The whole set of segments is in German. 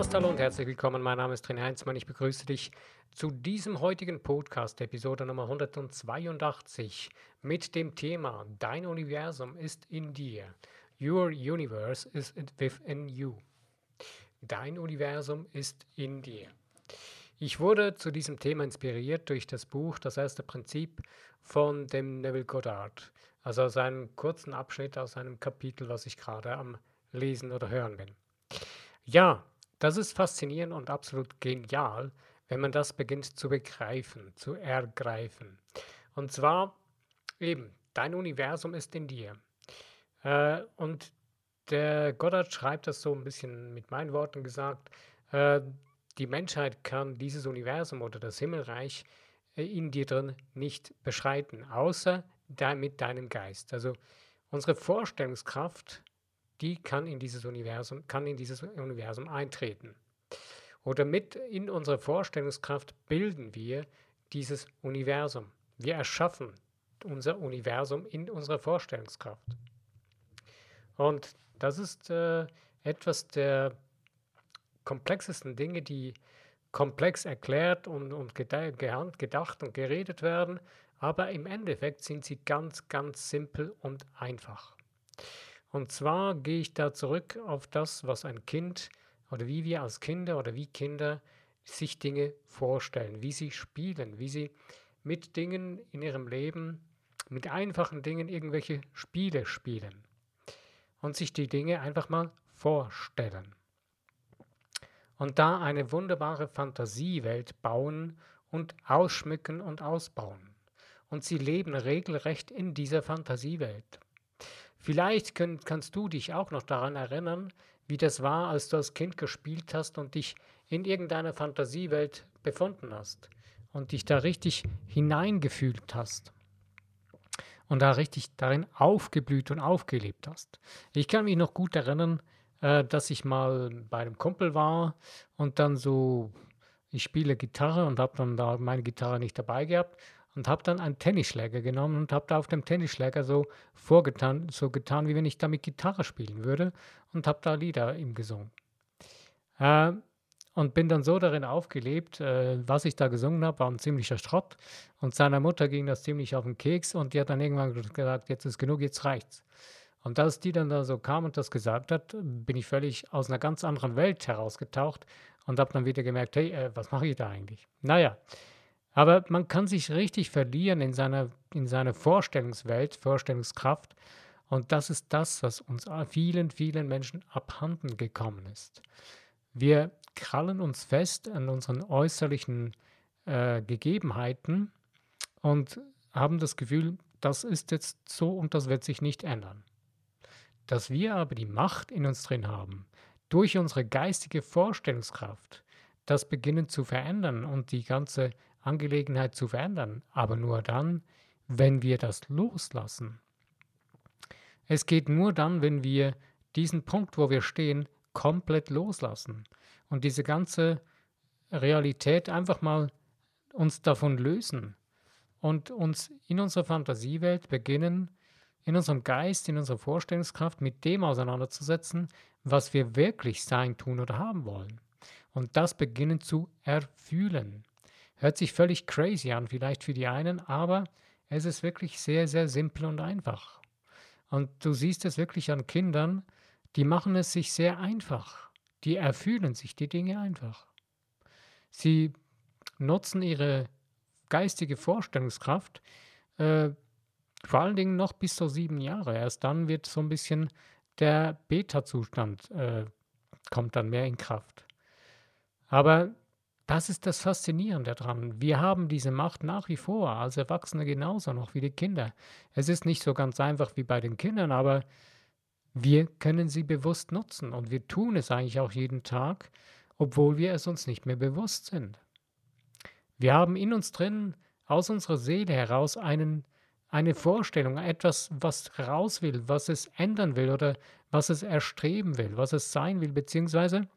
Podcast, hallo und herzlich willkommen. Mein Name ist René Heinzmann. Ich begrüße dich zu diesem heutigen Podcast, Episode Nummer 182, mit dem Thema Dein Universum ist in dir. Your universe is within you. Dein Universum ist in dir. Ich wurde zu diesem Thema inspiriert durch das Buch Das erste Prinzip von dem Neville Goddard, also aus einem kurzen Abschnitt aus einem Kapitel, was ich gerade am Lesen oder Hören bin. Ja, das ist faszinierend und absolut genial, wenn man das beginnt zu begreifen, zu ergreifen. Und zwar eben, dein Universum ist in dir. Äh, und der Goddard schreibt das so ein bisschen mit meinen Worten gesagt, äh, die Menschheit kann dieses Universum oder das Himmelreich äh, in dir drin nicht beschreiten, außer mit deinem Geist. Also unsere Vorstellungskraft die kann in dieses Universum, kann in dieses Universum eintreten. Oder mit in unserer Vorstellungskraft bilden wir dieses Universum. Wir erschaffen unser Universum in unserer Vorstellungskraft. Und das ist äh, etwas der komplexesten Dinge, die komplex erklärt und, und gedacht und geredet werden, aber im Endeffekt sind sie ganz, ganz simpel und einfach. Und zwar gehe ich da zurück auf das, was ein Kind oder wie wir als Kinder oder wie Kinder sich Dinge vorstellen, wie sie spielen, wie sie mit Dingen in ihrem Leben, mit einfachen Dingen irgendwelche Spiele spielen und sich die Dinge einfach mal vorstellen. Und da eine wunderbare Fantasiewelt bauen und ausschmücken und ausbauen. Und sie leben regelrecht in dieser Fantasiewelt. Vielleicht könnt, kannst du dich auch noch daran erinnern, wie das war, als du als Kind gespielt hast und dich in irgendeiner Fantasiewelt befunden hast und dich da richtig hineingefühlt hast und da richtig darin aufgeblüht und aufgelebt hast. Ich kann mich noch gut erinnern, äh, dass ich mal bei einem Kumpel war und dann so, ich spiele Gitarre und habe dann da meine Gitarre nicht dabei gehabt und habe dann einen Tennisschläger genommen und habe da auf dem Tennisschläger so vorgetan, so getan, wie wenn ich damit Gitarre spielen würde und habe da Lieder ihm gesungen. Äh, und bin dann so darin aufgelebt, äh, was ich da gesungen habe, war ein ziemlicher Schrott. Und seiner Mutter ging das ziemlich auf den Keks und die hat dann irgendwann gesagt, jetzt ist genug, jetzt reicht's. Und als die dann da so kam und das gesagt hat, bin ich völlig aus einer ganz anderen Welt herausgetaucht und habe dann wieder gemerkt, hey, äh, was mache ich da eigentlich? Naja, aber man kann sich richtig verlieren in seiner, in seiner Vorstellungswelt, Vorstellungskraft. Und das ist das, was uns vielen, vielen Menschen abhanden gekommen ist. Wir krallen uns fest an unseren äußerlichen äh, Gegebenheiten und haben das Gefühl, das ist jetzt so und das wird sich nicht ändern. Dass wir aber die Macht in uns drin haben, durch unsere geistige Vorstellungskraft, das beginnen zu verändern und die ganze Angelegenheit zu verändern, aber nur dann, wenn wir das loslassen. Es geht nur dann, wenn wir diesen Punkt, wo wir stehen, komplett loslassen und diese ganze Realität einfach mal uns davon lösen und uns in unserer Fantasiewelt beginnen, in unserem Geist, in unserer Vorstellungskraft mit dem auseinanderzusetzen, was wir wirklich sein, tun oder haben wollen. Und das beginnen zu erfühlen. Hört sich völlig crazy an, vielleicht für die einen, aber es ist wirklich sehr, sehr simpel und einfach. Und du siehst es wirklich an Kindern, die machen es sich sehr einfach. Die erfühlen sich die Dinge einfach. Sie nutzen ihre geistige Vorstellungskraft, äh, vor allen Dingen noch bis zu sieben Jahre. Erst dann wird so ein bisschen der Beta-Zustand, äh, kommt dann mehr in Kraft. Aber das ist das Faszinierende daran. Wir haben diese Macht nach wie vor, als Erwachsene genauso noch wie die Kinder. Es ist nicht so ganz einfach wie bei den Kindern, aber wir können sie bewusst nutzen und wir tun es eigentlich auch jeden Tag, obwohl wir es uns nicht mehr bewusst sind. Wir haben in uns drin, aus unserer Seele heraus, einen, eine Vorstellung, etwas, was raus will, was es ändern will oder was es erstreben will, was es sein will, beziehungsweise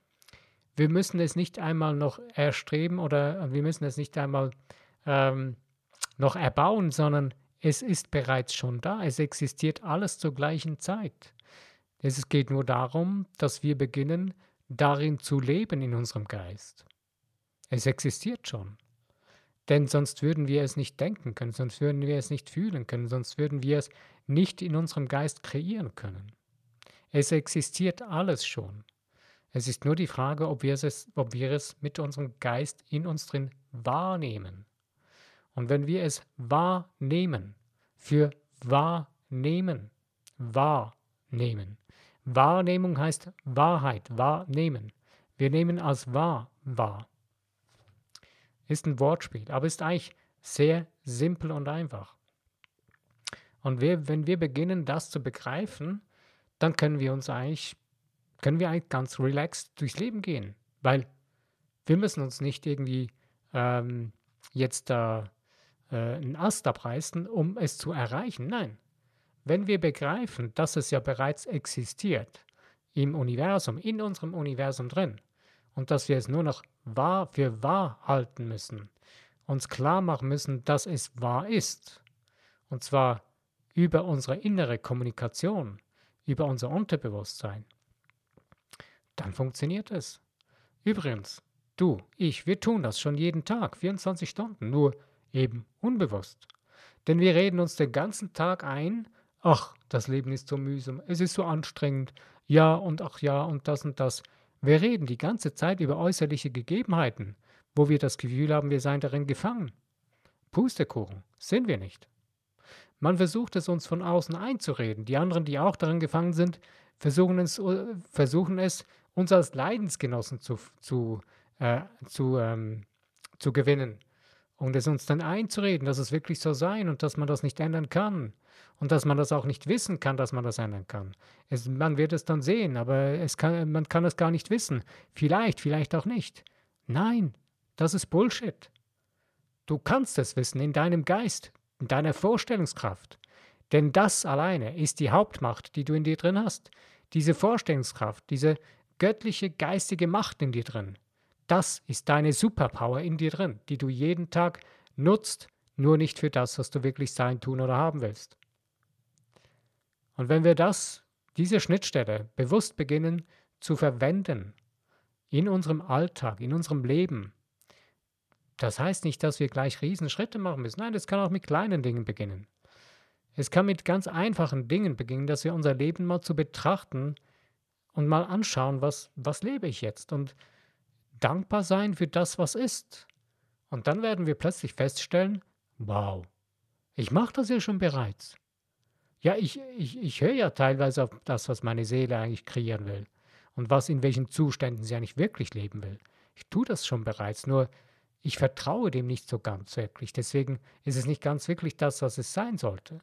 wir müssen es nicht einmal noch erstreben oder wir müssen es nicht einmal ähm, noch erbauen, sondern es ist bereits schon da. Es existiert alles zur gleichen Zeit. Es geht nur darum, dass wir beginnen, darin zu leben in unserem Geist. Es existiert schon. Denn sonst würden wir es nicht denken können, sonst würden wir es nicht fühlen können, sonst würden wir es nicht in unserem Geist kreieren können. Es existiert alles schon. Es ist nur die Frage, ob wir es, ob wir es mit unserem Geist in uns drin wahrnehmen. Und wenn wir es wahrnehmen, für wahrnehmen, wahrnehmen. Wahrnehmung heißt Wahrheit, wahrnehmen. Wir nehmen als wahr wahr. Ist ein Wortspiel, aber ist eigentlich sehr simpel und einfach. Und wir, wenn wir beginnen, das zu begreifen, dann können wir uns eigentlich, können wir eigentlich ganz relaxed durchs Leben gehen. Weil wir müssen uns nicht irgendwie ähm, jetzt da äh, einen Ast abreißen, um es zu erreichen. Nein. Wenn wir begreifen, dass es ja bereits existiert im Universum, in unserem Universum drin, und dass wir es nur noch wahr für wahr halten müssen, uns klar machen müssen, dass es wahr ist. Und zwar über unsere innere Kommunikation, über unser Unterbewusstsein. Dann funktioniert es. Übrigens, du, ich, wir tun das schon jeden Tag, 24 Stunden, nur eben unbewusst. Denn wir reden uns den ganzen Tag ein, ach, das Leben ist so mühsam, es ist so anstrengend, ja und ach ja und das und das. Wir reden die ganze Zeit über äußerliche Gegebenheiten, wo wir das Gefühl haben, wir seien darin gefangen. Pustekuchen, sind wir nicht. Man versucht es uns von außen einzureden. Die anderen, die auch darin gefangen sind, versuchen es, versuchen es uns als Leidensgenossen zu, zu, äh, zu, ähm, zu gewinnen. Und es uns dann einzureden, dass es wirklich so sein und dass man das nicht ändern kann und dass man das auch nicht wissen kann, dass man das ändern kann. Es, man wird es dann sehen, aber es kann, man kann es gar nicht wissen. Vielleicht, vielleicht auch nicht. Nein, das ist Bullshit. Du kannst es wissen in deinem Geist, in deiner Vorstellungskraft. Denn das alleine ist die Hauptmacht, die du in dir drin hast. Diese Vorstellungskraft, diese göttliche geistige Macht in dir drin. Das ist deine Superpower in dir drin, die du jeden Tag nutzt, nur nicht für das, was du wirklich sein, tun oder haben willst. Und wenn wir das, diese Schnittstelle bewusst beginnen zu verwenden in unserem Alltag, in unserem Leben, das heißt nicht, dass wir gleich Riesenschritte machen müssen. Nein, das kann auch mit kleinen Dingen beginnen. Es kann mit ganz einfachen Dingen beginnen, dass wir unser Leben mal zu betrachten und mal anschauen, was, was lebe ich jetzt und dankbar sein für das, was ist. Und dann werden wir plötzlich feststellen, wow, ich mache das ja schon bereits. Ja, ich, ich, ich höre ja teilweise auf das, was meine Seele eigentlich kreieren will und was in welchen Zuständen sie eigentlich wirklich leben will. Ich tue das schon bereits, nur ich vertraue dem nicht so ganz wirklich. Deswegen ist es nicht ganz wirklich das, was es sein sollte.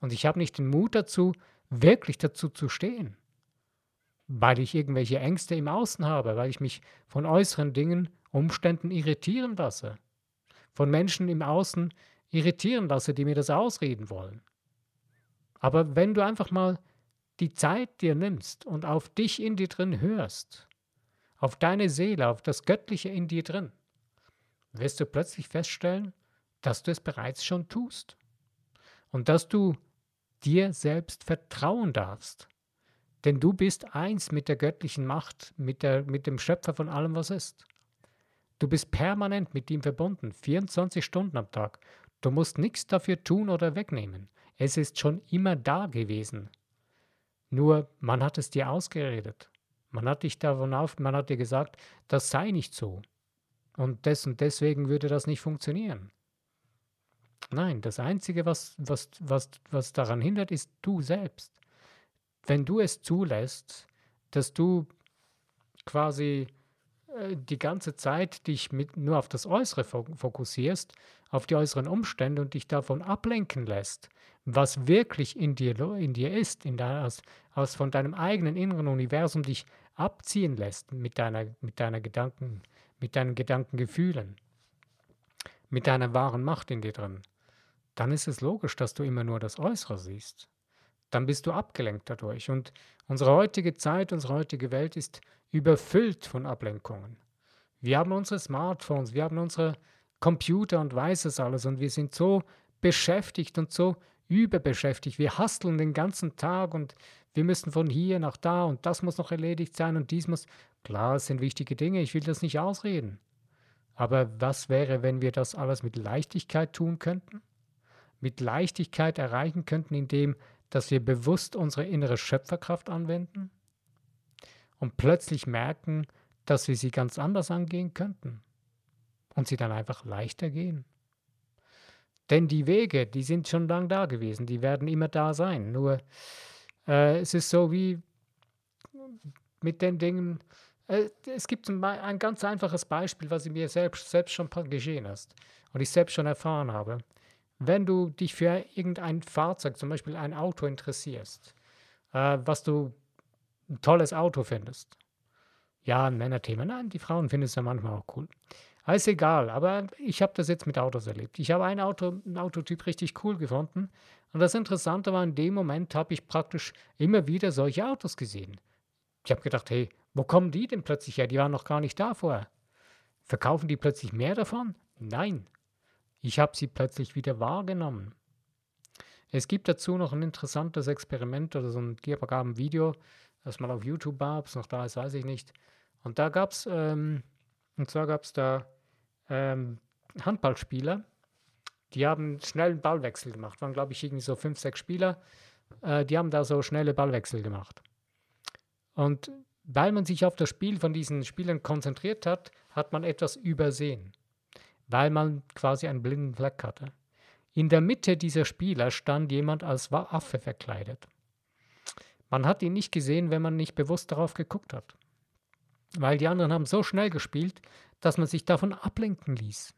Und ich habe nicht den Mut dazu, wirklich dazu zu stehen, weil ich irgendwelche Ängste im Außen habe, weil ich mich von äußeren Dingen, Umständen irritieren lasse, von Menschen im Außen irritieren lasse, die mir das ausreden wollen. Aber wenn du einfach mal die Zeit dir nimmst und auf dich in dir drin hörst, auf deine Seele, auf das Göttliche in dir drin, wirst du plötzlich feststellen, dass du es bereits schon tust und dass du dir selbst vertrauen darfst. Denn du bist eins mit der göttlichen Macht, mit, der, mit dem Schöpfer von allem, was ist. Du bist permanent mit ihm verbunden, 24 Stunden am Tag. Du musst nichts dafür tun oder wegnehmen. Es ist schon immer da gewesen. Nur man hat es dir ausgeredet. Man hat dich davon auf, man hat dir gesagt, das sei nicht so. Und des und deswegen würde das nicht funktionieren. Nein, das Einzige, was, was, was, was daran hindert, ist du selbst. Wenn du es zulässt, dass du quasi äh, die ganze Zeit dich mit, nur auf das Äußere fokussierst, auf die äußeren Umstände und dich davon ablenken lässt, was wirklich in dir, in dir ist, in deiner, aus, aus von deinem eigenen inneren Universum dich abziehen lässt mit deiner, mit deiner Gedanken, mit deinen Gedankengefühlen, mit deiner wahren Macht in dir drin, dann ist es logisch, dass du immer nur das Äußere siehst. Dann bist du abgelenkt dadurch. Und unsere heutige Zeit, unsere heutige Welt ist überfüllt von Ablenkungen. Wir haben unsere Smartphones, wir haben unsere Computer und weiß es alles und wir sind so beschäftigt und so überbeschäftigt. Wir hasteln den ganzen Tag und wir müssen von hier nach da und das muss noch erledigt sein und dies muss. Klar, es sind wichtige Dinge, ich will das nicht ausreden. Aber was wäre, wenn wir das alles mit Leichtigkeit tun könnten? Mit Leichtigkeit erreichen könnten, indem dass wir bewusst unsere innere Schöpferkraft anwenden und plötzlich merken, dass wir sie ganz anders angehen könnten und sie dann einfach leichter gehen. Denn die Wege, die sind schon lang da gewesen, die werden immer da sein. Nur äh, es ist so wie mit den Dingen, äh, es gibt ein, ein, ganz einfaches Beispiel, was mir selbst, selbst schon geschehen ist und ich selbst schon erfahren habe. Wenn du dich für irgendein Fahrzeug, zum Beispiel ein Auto interessierst, äh, was du ein tolles Auto findest, ja, ein Männerthema, nein, die Frauen finden es ja manchmal auch cool. Ist egal, aber ich habe das jetzt mit Autos erlebt. Ich habe ein Auto, ein Autotyp richtig cool gefunden. Und das Interessante war, in dem Moment habe ich praktisch immer wieder solche Autos gesehen. Ich habe gedacht, hey, wo kommen die denn plötzlich her? Die waren noch gar nicht da vorher. Verkaufen die plötzlich mehr davon? Nein. Ich habe sie plötzlich wieder wahrgenommen. Es gibt dazu noch ein interessantes Experiment oder so ein Video, das mal auf YouTube war, ob es noch da ist, weiß ich nicht. Und da gab es, ähm, und zwar gab es da ähm, Handballspieler, die haben schnellen Ballwechsel gemacht. Waren, glaube ich, irgendwie so fünf, sechs Spieler. Äh, die haben da so schnelle Ballwechsel gemacht. Und weil man sich auf das Spiel von diesen Spielern konzentriert hat, hat man etwas übersehen weil man quasi einen blinden Fleck hatte. In der Mitte dieser Spieler stand jemand als Affe verkleidet. Man hat ihn nicht gesehen, wenn man nicht bewusst darauf geguckt hat. Weil die anderen haben so schnell gespielt, dass man sich davon ablenken ließ.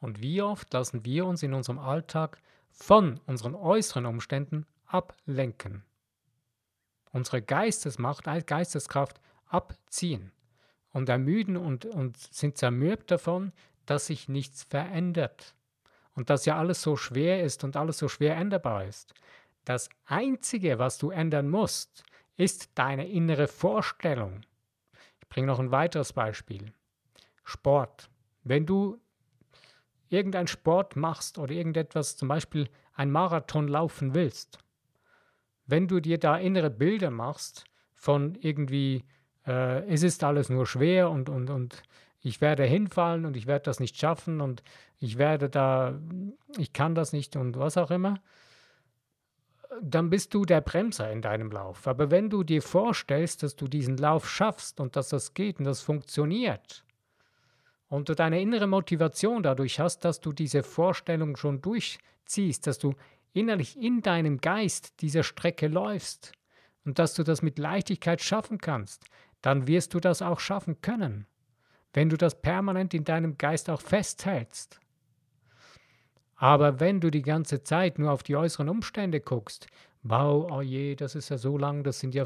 Und wie oft lassen wir uns in unserem Alltag von unseren äußeren Umständen ablenken? Unsere Geistesmacht, Geisteskraft abziehen und ermüden und, und sind zermürbt davon, dass sich nichts verändert und dass ja alles so schwer ist und alles so schwer änderbar ist. Das Einzige, was du ändern musst, ist deine innere Vorstellung. Ich bringe noch ein weiteres Beispiel. Sport. Wenn du irgendeinen Sport machst oder irgendetwas, zum Beispiel ein Marathon laufen willst, wenn du dir da innere Bilder machst von irgendwie äh, es ist alles nur schwer und, und, und ich werde hinfallen und ich werde das nicht schaffen und ich werde da, ich kann das nicht und was auch immer, dann bist du der Bremser in deinem Lauf. Aber wenn du dir vorstellst, dass du diesen Lauf schaffst und dass das geht und das funktioniert und du deine innere Motivation dadurch hast, dass du diese Vorstellung schon durchziehst, dass du innerlich in deinem Geist diese Strecke läufst und dass du das mit Leichtigkeit schaffen kannst, dann wirst du das auch schaffen können, wenn du das permanent in deinem Geist auch festhältst. Aber wenn du die ganze Zeit nur auf die äußeren Umstände guckst, wow, oh je, das ist ja so lang, das sind ja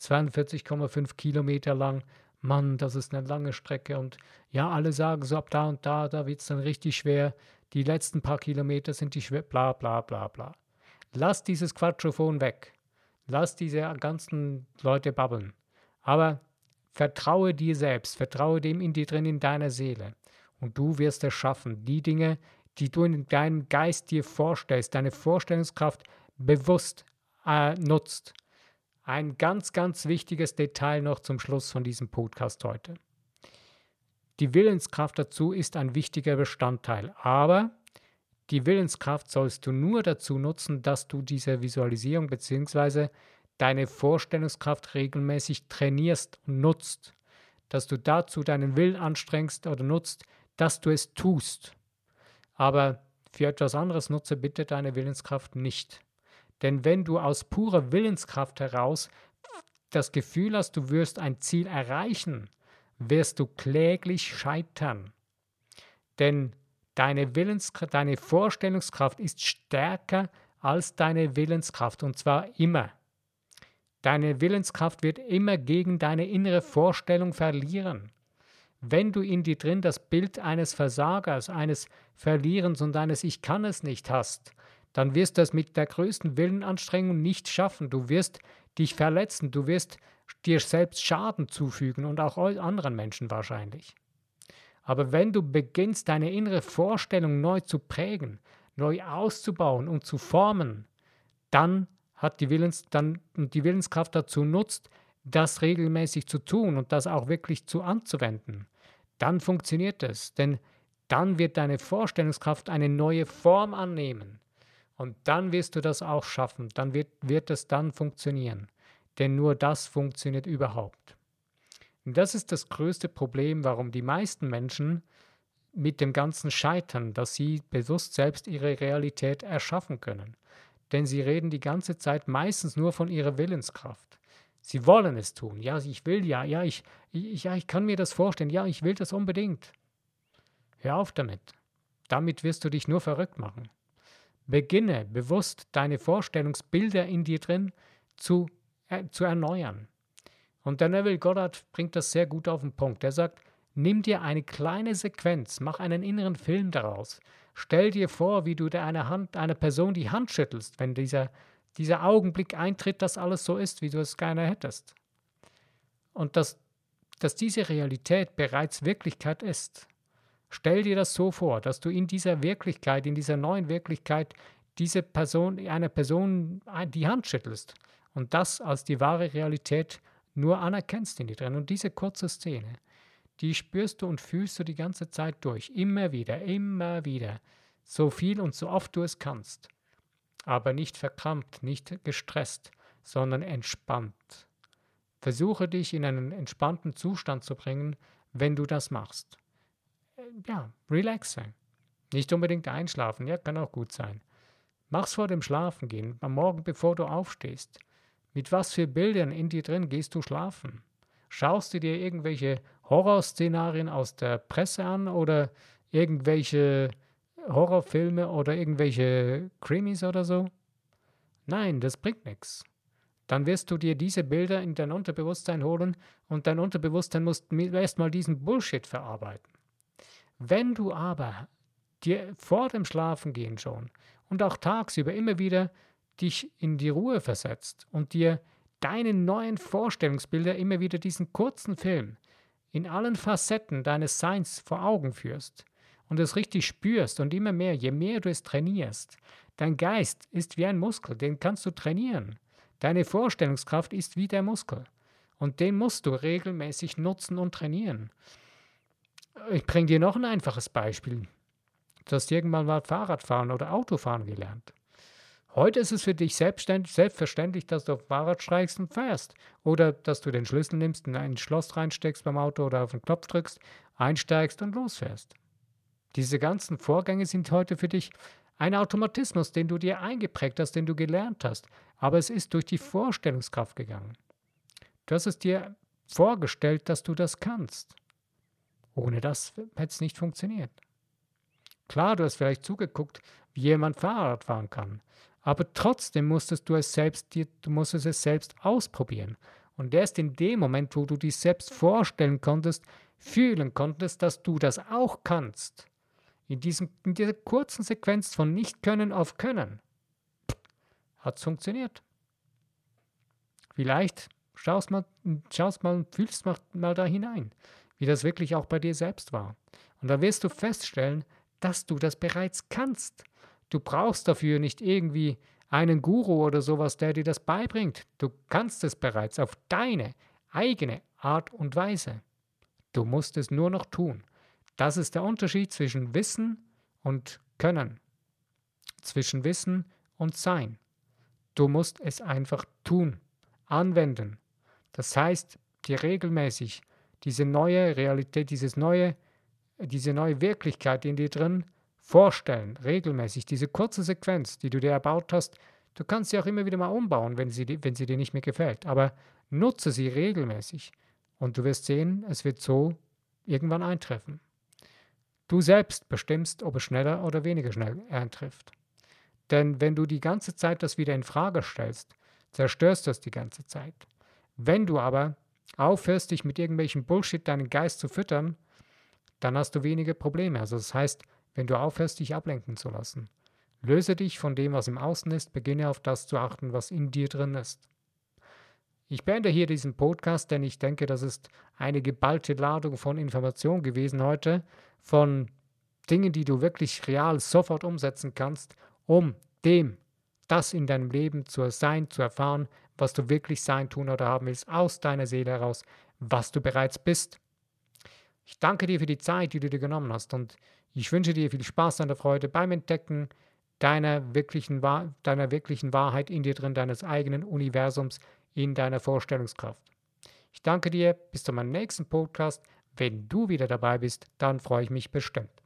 42,5 Kilometer lang, Mann, das ist eine lange Strecke und ja, alle sagen so ab da und da, da wird es dann richtig schwer, die letzten paar Kilometer sind die schwer, bla bla bla bla. Lass dieses Quatschophon weg. Lass diese ganzen Leute babbeln. Aber Vertraue dir selbst, vertraue dem in dir drin, in deiner Seele. Und du wirst es schaffen, die Dinge, die du in deinem Geist dir vorstellst, deine Vorstellungskraft bewusst äh, nutzt. Ein ganz, ganz wichtiges Detail noch zum Schluss von diesem Podcast heute. Die Willenskraft dazu ist ein wichtiger Bestandteil, aber die Willenskraft sollst du nur dazu nutzen, dass du diese Visualisierung bzw deine Vorstellungskraft regelmäßig trainierst und nutzt, dass du dazu deinen Willen anstrengst oder nutzt, dass du es tust. Aber für etwas anderes nutze bitte deine Willenskraft nicht. Denn wenn du aus purer Willenskraft heraus das Gefühl hast, du wirst ein Ziel erreichen, wirst du kläglich scheitern. Denn deine, Willenskraft, deine Vorstellungskraft ist stärker als deine Willenskraft und zwar immer. Deine Willenskraft wird immer gegen deine innere Vorstellung verlieren. Wenn du in dir drin das Bild eines Versagers, eines Verlierens und eines Ich kann es nicht hast, dann wirst du es mit der größten Willenanstrengung nicht schaffen. Du wirst dich verletzen, du wirst dir selbst Schaden zufügen und auch anderen Menschen wahrscheinlich. Aber wenn du beginnst, deine innere Vorstellung neu zu prägen, neu auszubauen und zu formen, dann hat die Willens, dann die Willenskraft dazu nutzt, das regelmäßig zu tun und das auch wirklich zu anzuwenden, dann funktioniert es, denn dann wird deine Vorstellungskraft eine neue Form annehmen. Und dann wirst du das auch schaffen, dann wird, wird es dann funktionieren. Denn nur das funktioniert überhaupt. Und das ist das größte Problem, warum die meisten Menschen mit dem Ganzen scheitern, dass sie bewusst selbst ihre Realität erschaffen können. Denn sie reden die ganze Zeit meistens nur von ihrer Willenskraft. Sie wollen es tun. Ja, ich will ja, ja, ich, ich, ja, ich kann mir das vorstellen. Ja, ich will das unbedingt. Hör auf damit. Damit wirst du dich nur verrückt machen. Beginne bewusst deine Vorstellungsbilder in dir drin zu, äh, zu erneuern. Und der Neville Goddard bringt das sehr gut auf den Punkt. Er sagt, nimm dir eine kleine Sequenz, mach einen inneren Film daraus. Stell dir vor, wie du einer Hand, einer Person die Hand schüttelst, wenn dieser, dieser Augenblick eintritt, dass alles so ist, wie du es gerne hättest. Und dass, dass diese Realität bereits Wirklichkeit ist. Stell dir das so vor, dass du in dieser Wirklichkeit, in dieser neuen Wirklichkeit, diese Person, einer Person die Hand schüttelst und das als die wahre Realität nur anerkennst in dir drin. Und diese kurze Szene, die spürst du und fühlst du die ganze Zeit durch, immer wieder, immer wieder, so viel und so oft du es kannst. Aber nicht verkrampft, nicht gestresst, sondern entspannt. Versuche dich in einen entspannten Zustand zu bringen, wenn du das machst ja, relaxe. Nicht unbedingt einschlafen, ja, kann auch gut sein. Mach's vor dem Schlafengehen, am Morgen, bevor du aufstehst. Mit was für Bildern in dir drin gehst du schlafen? Schaust du dir irgendwelche Horrorszenarien aus der Presse an oder irgendwelche Horrorfilme oder irgendwelche Krimis oder so? Nein, das bringt nichts. Dann wirst du dir diese Bilder in dein Unterbewusstsein holen und dein Unterbewusstsein muss erstmal diesen Bullshit verarbeiten. Wenn du aber dir vor dem Schlafengehen schon und auch tagsüber immer wieder dich in die Ruhe versetzt und dir deine neuen Vorstellungsbilder immer wieder diesen kurzen Film in allen Facetten deines Seins vor Augen führst und es richtig spürst und immer mehr, je mehr du es trainierst, dein Geist ist wie ein Muskel, den kannst du trainieren. Deine Vorstellungskraft ist wie der Muskel und den musst du regelmäßig nutzen und trainieren. Ich bringe dir noch ein einfaches Beispiel. Du hast irgendwann mal Fahrradfahren oder Autofahren gelernt. Heute ist es für dich selbstverständlich, dass du auf Fahrrad steigst und fährst. Oder dass du den Schlüssel nimmst, in ein Schloss reinsteckst beim Auto oder auf den Knopf drückst, einsteigst und losfährst. Diese ganzen Vorgänge sind heute für dich ein Automatismus, den du dir eingeprägt hast, den du gelernt hast. Aber es ist durch die Vorstellungskraft gegangen. Du hast es dir vorgestellt, dass du das kannst. Ohne das hätte es nicht funktioniert. Klar, du hast vielleicht zugeguckt, wie jemand Fahrrad fahren kann, aber trotzdem musstest du es selbst, du musstest es selbst ausprobieren. Und erst in dem Moment, wo du dich selbst vorstellen konntest, fühlen konntest, dass du das auch kannst, in, diesem, in dieser kurzen Sequenz von Nicht-Können auf Können, hat es funktioniert. Vielleicht schaust mal, schaust mal und fühlst mal, mal da hinein wie das wirklich auch bei dir selbst war. Und da wirst du feststellen, dass du das bereits kannst. Du brauchst dafür nicht irgendwie einen Guru oder sowas, der dir das beibringt. Du kannst es bereits auf deine eigene Art und Weise. Du musst es nur noch tun. Das ist der Unterschied zwischen Wissen und Können, zwischen Wissen und Sein. Du musst es einfach tun, anwenden. Das heißt, dir regelmäßig diese neue Realität, dieses neue, diese neue Wirklichkeit in dir drin vorstellen, regelmäßig, diese kurze Sequenz, die du dir erbaut hast, du kannst sie auch immer wieder mal umbauen, wenn sie, wenn sie dir nicht mehr gefällt, aber nutze sie regelmäßig und du wirst sehen, es wird so irgendwann eintreffen. Du selbst bestimmst, ob es schneller oder weniger schnell eintrifft. Denn wenn du die ganze Zeit das wieder in Frage stellst, zerstörst du es die ganze Zeit. Wenn du aber aufhörst, dich mit irgendwelchen Bullshit deinen Geist zu füttern, dann hast du wenige Probleme. Also das heißt, wenn du aufhörst, dich ablenken zu lassen. Löse dich von dem, was im Außen ist, beginne auf das zu achten, was in dir drin ist. Ich beende hier diesen Podcast, denn ich denke, das ist eine geballte Ladung von Information gewesen heute, von Dinge, die du wirklich real sofort umsetzen kannst, um dem, das in deinem Leben zu sein, zu erfahren, was du wirklich sein, tun oder haben willst, aus deiner Seele heraus, was du bereits bist. Ich danke dir für die Zeit, die du dir genommen hast und ich wünsche dir viel Spaß und Freude beim Entdecken deiner wirklichen, deiner wirklichen Wahrheit in dir drin, deines eigenen Universums, in deiner Vorstellungskraft. Ich danke dir, bis zu meinem nächsten Podcast. Wenn du wieder dabei bist, dann freue ich mich bestimmt.